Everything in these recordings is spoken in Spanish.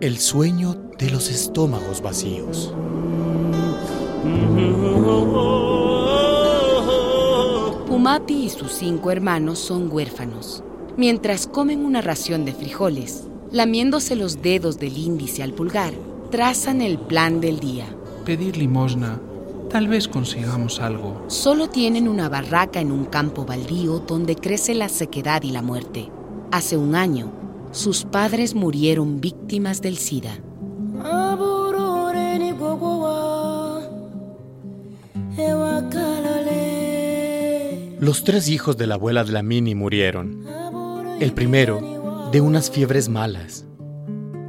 El sueño de los estómagos vacíos. Pumapi y sus cinco hermanos son huérfanos. Mientras comen una ración de frijoles, lamiéndose los dedos del índice al pulgar, trazan el plan del día. Pedir limosna. Tal vez consigamos algo. Solo tienen una barraca en un campo baldío donde crece la sequedad y la muerte. Hace un año, sus padres murieron víctimas del SIDA. Los tres hijos de la abuela de la Mini murieron. El primero, de unas fiebres malas.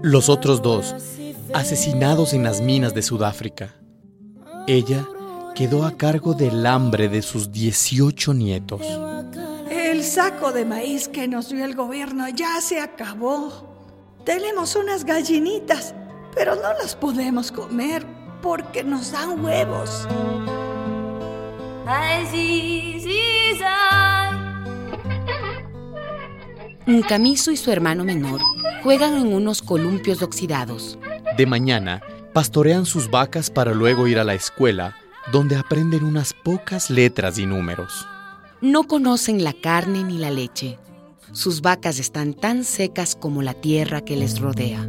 Los otros dos, asesinados en las minas de Sudáfrica. Ella quedó a cargo del hambre de sus 18 nietos. El saco de maíz que nos dio el gobierno ya se acabó. Tenemos unas gallinitas, pero no las podemos comer porque nos dan huevos. Un camiso y su hermano menor juegan en unos columpios oxidados. De mañana, pastorean sus vacas para luego ir a la escuela, donde aprenden unas pocas letras y números. No conocen la carne ni la leche. Sus vacas están tan secas como la tierra que les rodea.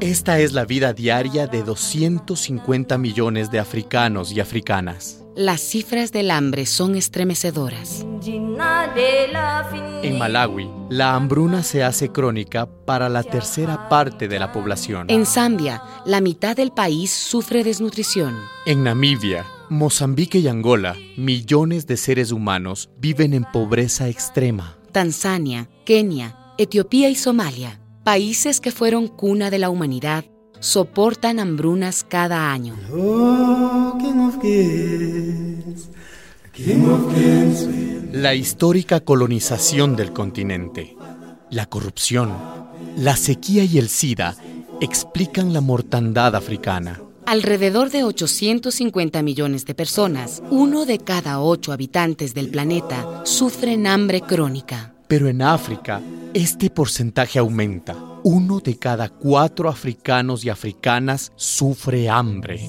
Esta es la vida diaria de 250 millones de africanos y africanas. Las cifras del hambre son estremecedoras. En Malawi, la hambruna se hace crónica para la tercera parte de la población. En Zambia, la mitad del país sufre desnutrición. En Namibia, Mozambique y Angola, millones de seres humanos viven en pobreza extrema. Tanzania, Kenia, Etiopía y Somalia, países que fueron cuna de la humanidad, soportan hambrunas cada año. La histórica colonización del continente, la corrupción, la sequía y el SIDA explican la mortandad africana. Alrededor de 850 millones de personas, uno de cada ocho habitantes del planeta, sufren hambre crónica. Pero en África, este porcentaje aumenta. Uno de cada cuatro africanos y africanas sufre hambre.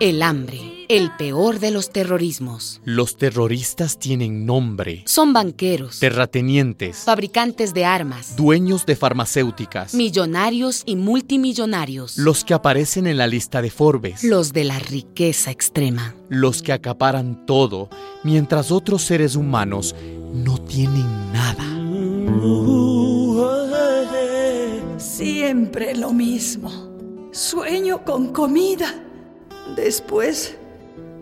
El hambre, el peor de los terrorismos. Los terroristas tienen nombre. Son banqueros, Terratenientes, fabricantes de armas, dueños de farmacéuticas, millonarios y multimillonarios. los que aparecen en la lista de Forbes, Los de la riqueza extrema. los que acaparan todo, mientras otros seres humanos no tienen nada. Siempre lo mismo. Sueño con comida. Después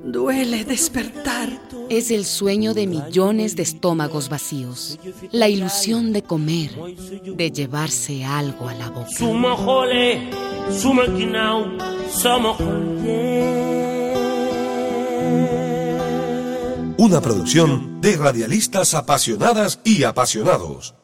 duele despertar. Es el sueño de millones de estómagos vacíos. La ilusión de comer, de llevarse algo a la boca. Una producción de radialistas apasionadas y apasionados.